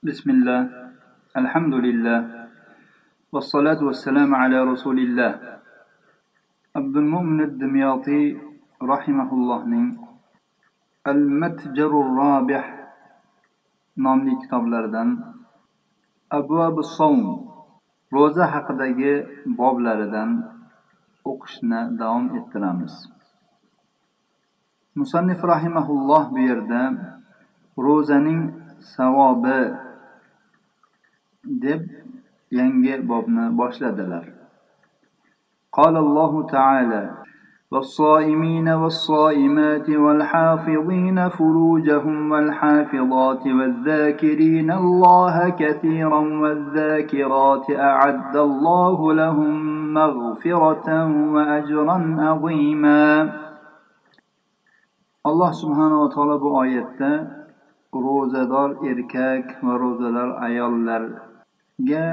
Bismillah, alhamdulillah, vassalatu vassalamu ala rasulillah. abdul mo'min dimyoti rahimahullohning Al-Matjarur Rabih nomli kitoblaridan Abvabu Savm roza haqidagi boblaridan o'qishni davom ettiramiz. Musannif rahimahulloh bu yerda ro'zaning savobi deb yangi bobni boshladilar. قال الله تعالى والصائمين والصائمات والحافظين فروجهم والحافظات والذاكرين الله كثيرا والذاكرات أعد الله لهم مغفرة وأجرا عظيما الله سبحانه وتعالى بآيات ro'zador erkak va ro'zalar ga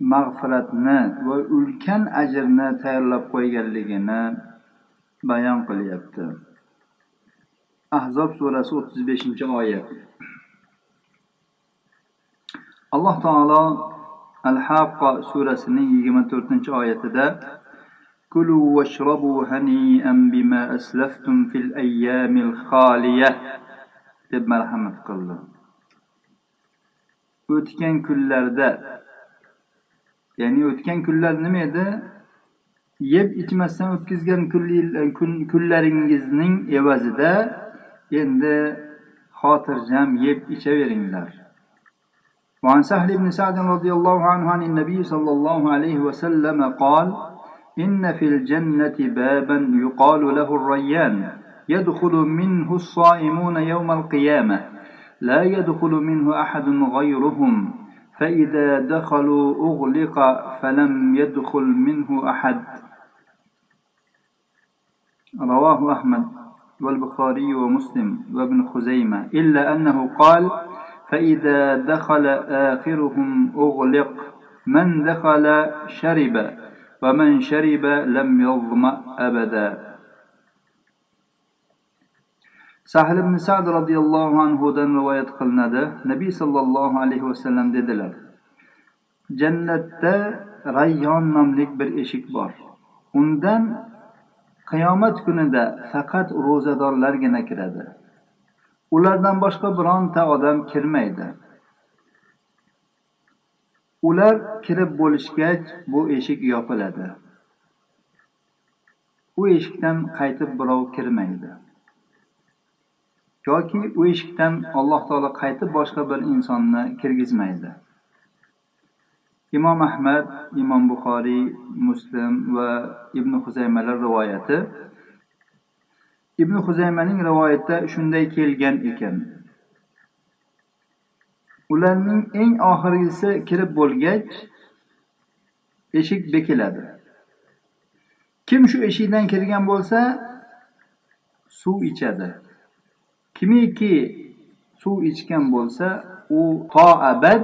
mag'firatni va ulkan ajrni tayyorlab qo'yganligini bayon qilyapti. Ahzob surasi 35 oyat. Alloh taolo al haqqo surasining 24 oyatida kulu vashrabu hanian bima aslaftum fil ayyamil xoliya deb marhamat qildi. o'tgan kunlarda ya'ni o'tgan kunlar nima edi yeb ichmasdan o'tkazgan kunlaringizning evazida endi xotirjam yeb ichaveringlar وعن سهل بن سعد رضي الله عنه عن النبي صلى الله عليه وسلم قال إن في الجنة بابا يقال له الريان يدخل منه الصائمون يوم القيامة لا يدخل منه أحد غيرهم فإذا دخلوا أغلق فلم يدخل منه أحد. رواه أحمد والبخاري ومسلم وابن خزيمة إلا أنه قال فإذا دخل آخرهم أغلق من دخل شرب ومن شرب لم يظمأ أبدا. Sahl ibn sad roziyallohu anhudan rivoyat qilinadi. Nabiy sollallohu alayhi vasallam dedilar jannatda rayyon nomli bir eshik bor. Undan qiyomat kunida faqat ro'zadorlargina kiradi. Ulardan boshqa bironta odam kirmaydi. Ular kirib bo'lishgach bu eshik yopiladi. U eshikdan qaytib birov kirmaydi. Yoki u eshikdan alloh taolo qaytib boshqa bir insonni kirgizmaydi. Imom ahmad imom buxoriy muslim va ibn huzaymalar rivoyati. Ibn huzaymaning rivoyatida shunday kelgan ekan. Ularning eng oxirgisi kirib bo'lgach eshik bekiladi. Kim shu eshikdan kirgan bo'lsa suv ichadi. Kimiki suv ichgan bo'lsa u to abad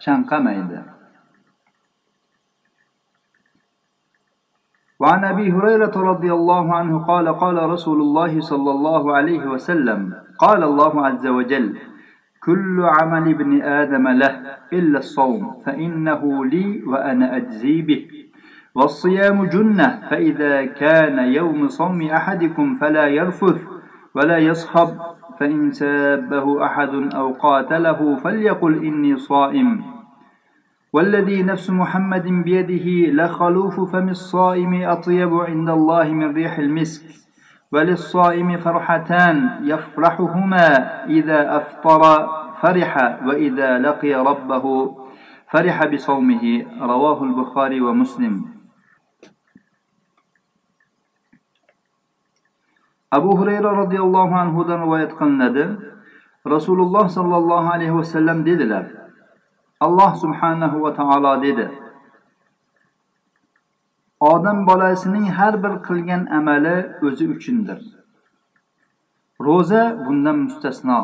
chanqamaydi. وعن ابي هريره رضي الله عنه قال قال رسول الله صلى الله عليه وسلم قال الله عز وجل كل عمل ابن آدم له الا الصوم فانه لي وأنا اجزي به والصيام جنه فاذا كان يوم صوم احدكم فلا يرفث ولا يصخب فإن سابه أحد أو قاتله فليقل إني صائم. والذي نفس محمد بيده لخلوف فم الصائم أطيب عند الله من ريح المسك. وللصائم فرحتان يفرحهما إذا أفطر فرح وإذا لقي ربه فرح بصومه. رواه البخاري ومسلم. Abu hurayra roziyallohu anhudan rivoyat qilinadi. Rasululloh sollallohu alayhi vasallam dedilar alloh subhanahu va taolo dedi odam bolasining har bir qilgan amali o'zi uchundir. Ro'za bundan mustasno.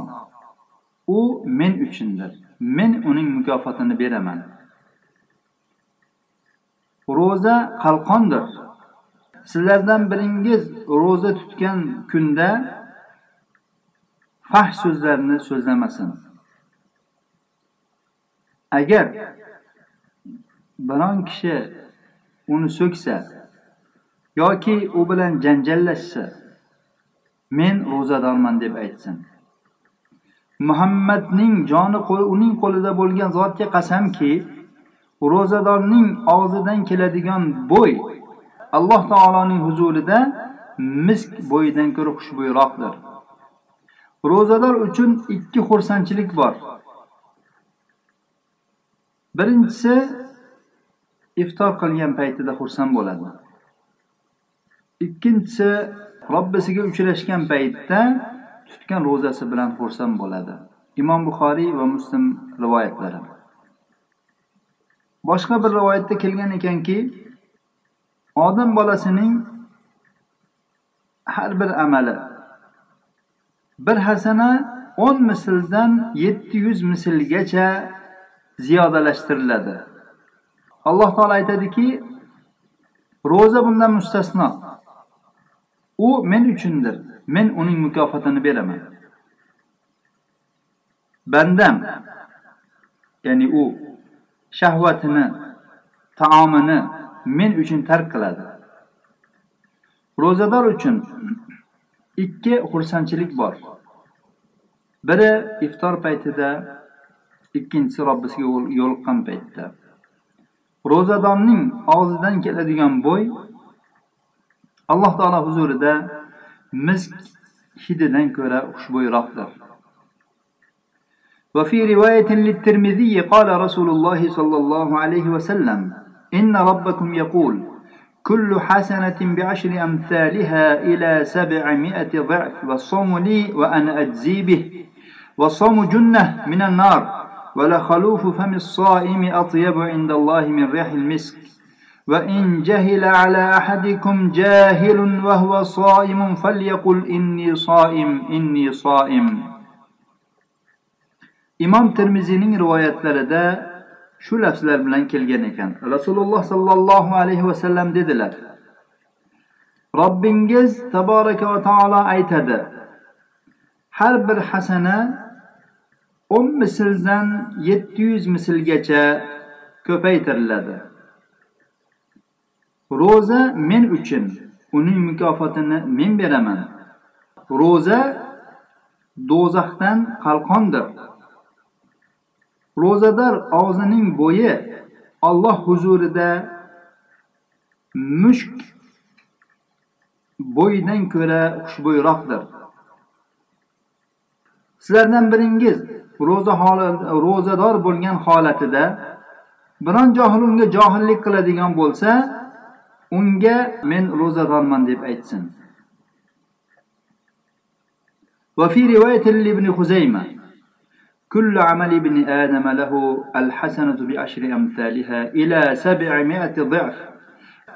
U men uchundir. Men uning mukofotini beraman. Ro'za qalqondir. Sizlardan biringiz ro'za tutgan kunda fahsh so'zlarni so'zlamasin. Agar biron kishi uni so'ksa yoki u bilan janjallashsa men ro'zadorman deb aytsin. Muhammadning joni uning qo'lida bo'lgan zotga qasamki ro'zadorning og'zidan keladigan bo'y alloh taoloning huzurida misk bo'yidan ko'ra xushbo'yroqdir. Ro'zador uchun ikki xursandchilik bor. Birinchisi iftor qilgan paytida xursand bo'ladi. Ikkinchisi robbisiga uchrashgan paytda tutgan ro'zasi bilan xursand bo'ladi. Imom buxoriy va muslim rivoyatlari. Boshqa bir rivoyatda kelgan ekanki odam bolasining har bir amali. Bir hasana o'n misldan yetti yuz mislgacha ziyodalashtiriladi. Alloh taolo aytadiki ro'za bundan mustasno. U men uchundir. Men uning mukofotini beraman. Bandam ya'ni u shahvatini taomini men uchun tark qiladi ro'zador uchun ikki xursandchilik bor biri iftor paytida ikkinchisi robbisiga yo'liqqan paytda ro'zadorning og'zidan keladigan bo'y alloh taolo huzurida misk hididan ko'ra xushbo'yroqdir وفي رواية للترمذي قال رسول الله صلى الله عليه وسلم إن ربكم يقول كل حسنة بعشر أمثالها إلى سبعمائة ضعف والصوم لي وأنا أجزي به. والصوم جنة من النار ولخلوف فم الصائم أطيب عند الله من ريح المسك. وإن جهل على أحدكم جاهل وهو صائم فليقل إني صائم إني صائم. imom termiziyning rivoyatlarida shu lafzlar bilan kelgan ekan. Rasululloh sollallohu alayhi vasallam dedilar robbingiz taboraka va taolo aytadi har bir hasana o'n misldan yetti yuz mislgacha ko'paytiriladi. Ro'za men uchun uning mukofotini men beraman. Ro'za do'zaxdan qalqondir. Ro'zador og'zining bo'yi Alloh huzurida mushk bo'yidan ko'ra xushbo'yroqdir. Sizlardan biringiz ro'za ro'zador bo'lgan holatida biron johil unga johillik qiladigan bo'lsa, unga men ro'zadorman deb aytsin. Va fi rivoyatin ibn Huzayma كل عمل ابن آدم له الحسنة بعشر أمثالها إلى سبعمائة ضعف.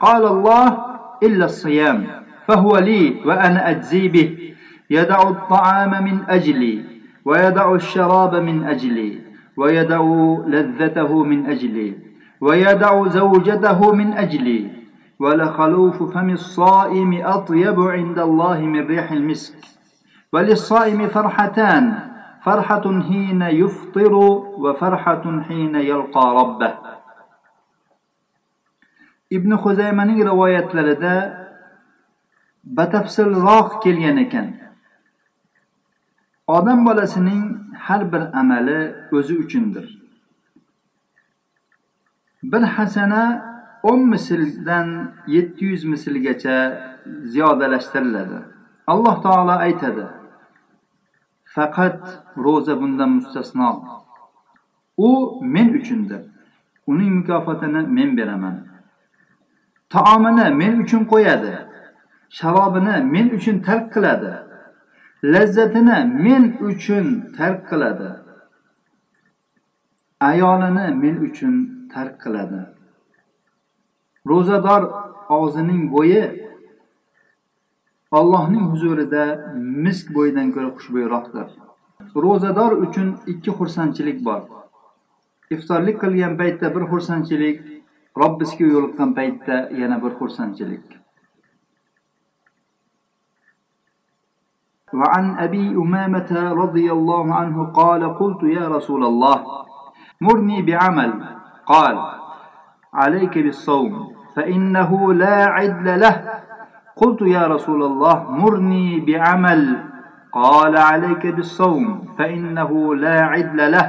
قال الله إلا الصيام فهو لي وأنا أجزي به. يدع الطعام من أجلي ويدع الشراب من أجلي ويدع لذته من أجلي ويدع زوجته من أجلي. ولخلوف فم الصائم أطيب عند الله من ريح المسك. وللصائم فرحتان farhatun hina yuftiru va farhatun hina yalqa robbah ibn huzaymaning rivoyatlarida batafsilroq kelgan ekan. Odam bolasining har bir amali o'zi uchundir. Bir hasana o'n misldan yetti yuz mislgacha ziyodalashtiriladi. Alloh taolo aytadi Faqat ro'za bundan mustasno. U men uchundir. Uning mukofotini men beraman. Taomini men uchun qo'yadi. Sharobini men uchun tark qiladi. Lazzatini men uchun tark qiladi. Ayolini men uchun tark qiladi. Ro'zador og'zining bo'yi Allohning huzurida misk bo'yidan ko'ra xushbo'yroqdir. Ro'zador uchun ikki xursandchilik bor. Iftorlik qilgan paytda bir xursandchilik, Robbisiga yo'liqqan paytda yana bir xursandchilik. وعن أبي أمامة رضي الله عنه قال قلت يا رسول الله مرني بعمل قال عليك بالصوم فإنه لا عدل له قلت يا رسول الله مرني بعمل. قال عليك بالصوم فإنه لا عدل له.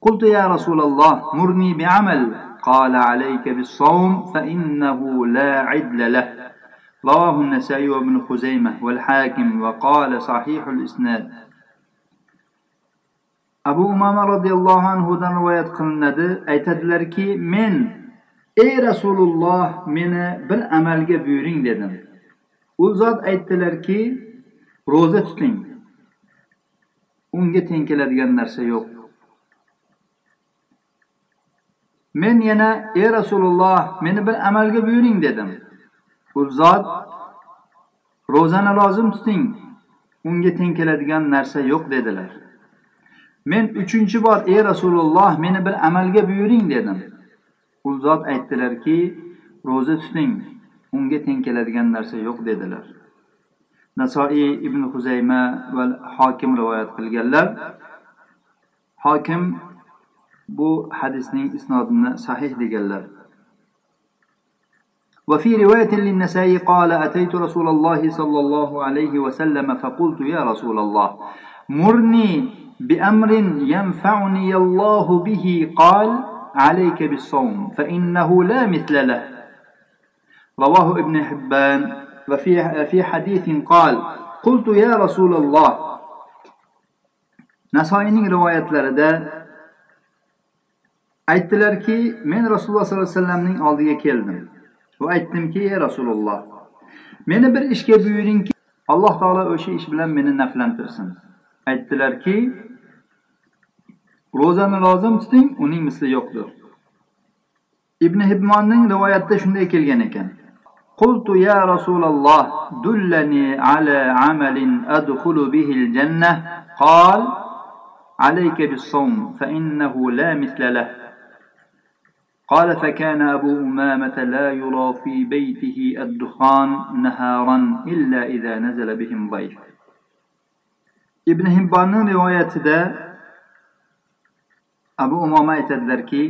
قلت يا رسول الله مرني بعمل. قال عليك بالصوم فإنه لا عدل له. رواه النسائي وابن خزيمة والحاكم وقال صحيح الإسناد. abu umama roziyallohu anhudan rivoyat qilinadi aytadilarki men ey rasululloh meni bir amalga buyuring dedim. U zot aytdilarki ro'za tuting. Unga teng keladigan narsa yo'q. Men yana ey rasululloh meni bir amalga buyuring dedim. U zot ro'zani lozim tuting. Unga teng keladigan narsa yo'q dedilar. Men uchinchi bor ey rasululloh meni bir amalga buyuring dedim. u zot aytdilarki ro'za tuting unga teng keladigan narsa yo'q dedilar nasoiy ibn huzayma va hokim rivoyat qilganlar hokim bu hadisning isnodini sahih deganlar وفي رواية للنسائي قال أتيت رسول الله صلى الله عليه وسلم فقلت يا رسول الله مرني بأمر ينفعني الله به قال عليك بالصوم فإنه لا مثل له رواه ابن حبان وفي في حديث قال قلت يا رسول الله nasoiyning rivoyatlarida aytdilarki men rasululloh sollallohu alayhi vasallamning oldiga keldim va aytdimki ey rasululloh meni bir ishga buyuringki alloh taolo o'sha ish bilan meni naflantirsin aytdilarki ro'zani lozim tuting uning misli yo'qdir. Ibn hibmonning rivoyatida shunday kelgan ekan. يا رسول الله دلني على عمل أدخل به الجنة قال عليك بالصوم فإنه لا مثل له قال فكان أبو أمامة لا يرى في بيته الدخان نهارا إلا إذا نزل بهم ضيف ابن هبان رواية abu umoma aytadilarki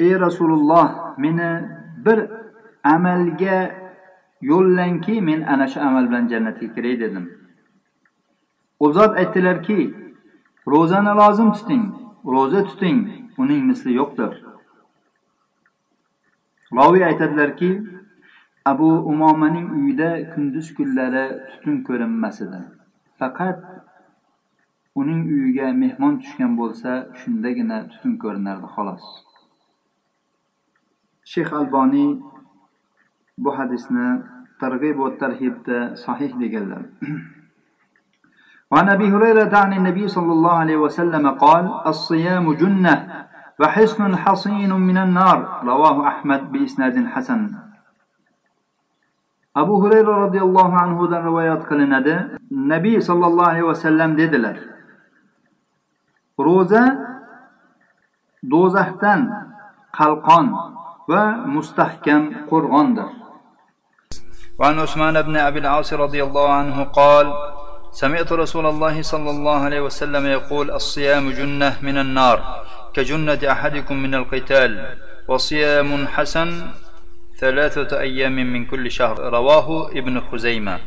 ey rasululloh meni bir amalga yo'llangki men ana shu amal bilan jannatga kiray dedim. U zot aytdilarki ro'zani lozim tuting ro'za tuting uning misli yo'qdir. Roviy aytadilarki abu umomaning uyida kunduz kunlari tutun ko'rinmas edi. Faqat uning uyiga mehmon tushgan bo'lsa shundagina tutun ko'rinardi xolos shayx alboniy bu hadisni targ'ib va tarhibda sahih deganlar وعن ابي هريره عن النبي صلى الله عليه وسلم قال الصيام جنه وحصن حصين من النار رواه احمد باسناد حسن abu hurayra roziyallohu anhudan rivoyat qilinadi nabiy sollallohu alayhi vasallam dedilar Ro'za do'zaxdan qalqon va mustahkam qo'rg'ondir وعن عثمان بن أبي العاص رضي الله عنه قال سمعت رسول الله صلى الله عليه وسلم يقول الصيام جنة من النار كجنة أحدكم من القتال وصيام حسن ثلاثة أيام من كل شهر. رواه ابن خزيمة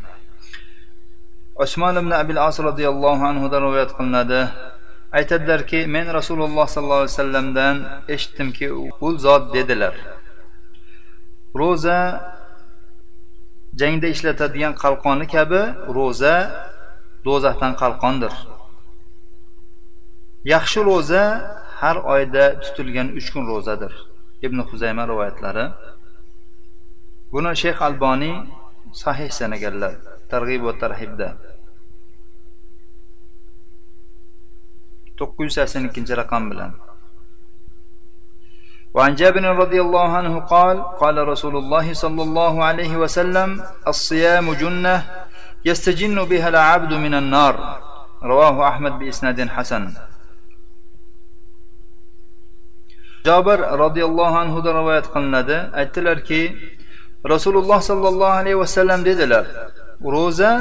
عثمان بن أبي العاص رضي الله عنه رواية قلنا ده aytadilarki men rasululloh sollallohu alayhi vasallamdan eshitdimki u zot dedilar. Ro'za jangda ishlatadigan qalqoni kabi ro'za do'zaxdan qalqondir. Yaxshi ro'za har oyda tutilgan uch kun ro'zadir. Ibn huzayma rivoyatlari. Buni shayx alboniy sahih sanaganlar targ'ib va tarhibda. To'qqiz yuz sakson ikkinchi raqam bilan وعن جابر رضي الله عنه قال قال رسول الله صلى الله عليه وسلم الصيام جنة يستجن بها العبد من النار رواه أحمد بإسناد حسن jobir roziyallohu anhudan rivoyat qilinadi aytdilarki rasululloh sollallohu alayhi vasallam dedilar ro'za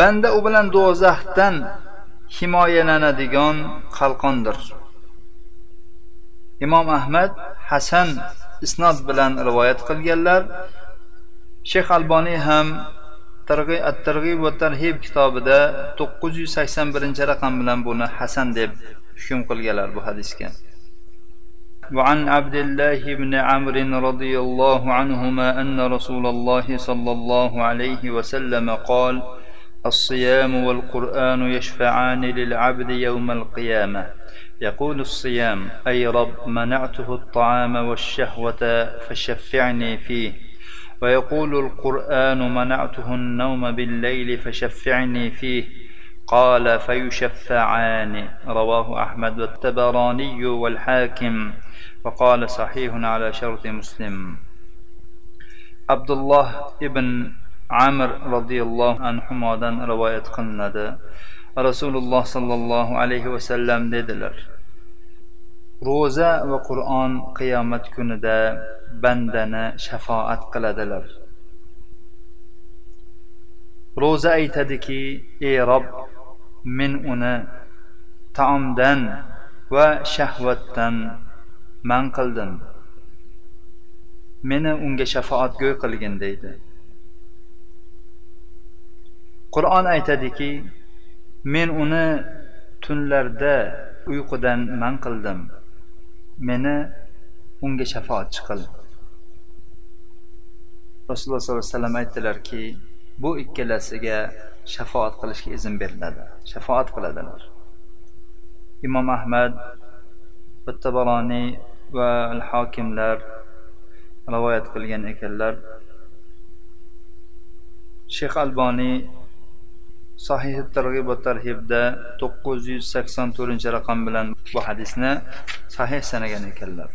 banda u bilan do'zaxdan himoyalanadigan qalqondir imom ahmad hasan isnod bilan rivoyat qilganlar shayx alboniy ham at targ'ib va tarhib kitobida to'qqiz yuz sakson birinchi raqam bilan buni hasan deb hukm qilganlar bu hadisga وعن عبد الله بن عمرو رضي الله عنهما أن رسول الله صلى الله عليه وسلم قال الصيام والقرآن يشفعان للعبد يوم القيامة. يقول الصيام أي رب منعته الطعام والشهوة فشفعني فيه. ويقول القرآن منعته النوم بالليل فشفعني فيه. قال فيشفعان. رواه أحمد والتبراني والحاكم. وقال صحيح على شرط مسلم. عبد الله ابن amir roziyallohu anhudan rivoyat qilinadi. Rasululloh sollallohu alayhi vasallam dedilar ro'za va qur'on qiyomat kunida bandani shafoat qiladilar. Ro'za aytadiki ey rob men uni taomdan va shahvatdan man qildim. Meni unga shafoatgo'y qilgin deydi. Qur'on aytadiki men uni tunlarda uyqudan man qildim. Meni unga shafoatchi qil rasululloh sollallohu alayhi vasallam aytdilarki bu ikkalasiga shafoat qilishga izn beriladi. Shafoat qiladilar. Imom ahmad tabaroniy va al hokimlar rivoyat qilgan ekanlar. Shayx alboniy sahih targ'ib va tarhibda to'qqiz yuz sakson to'rtinchi raqam bilan bu hadisni sahih sanagan ekanlar.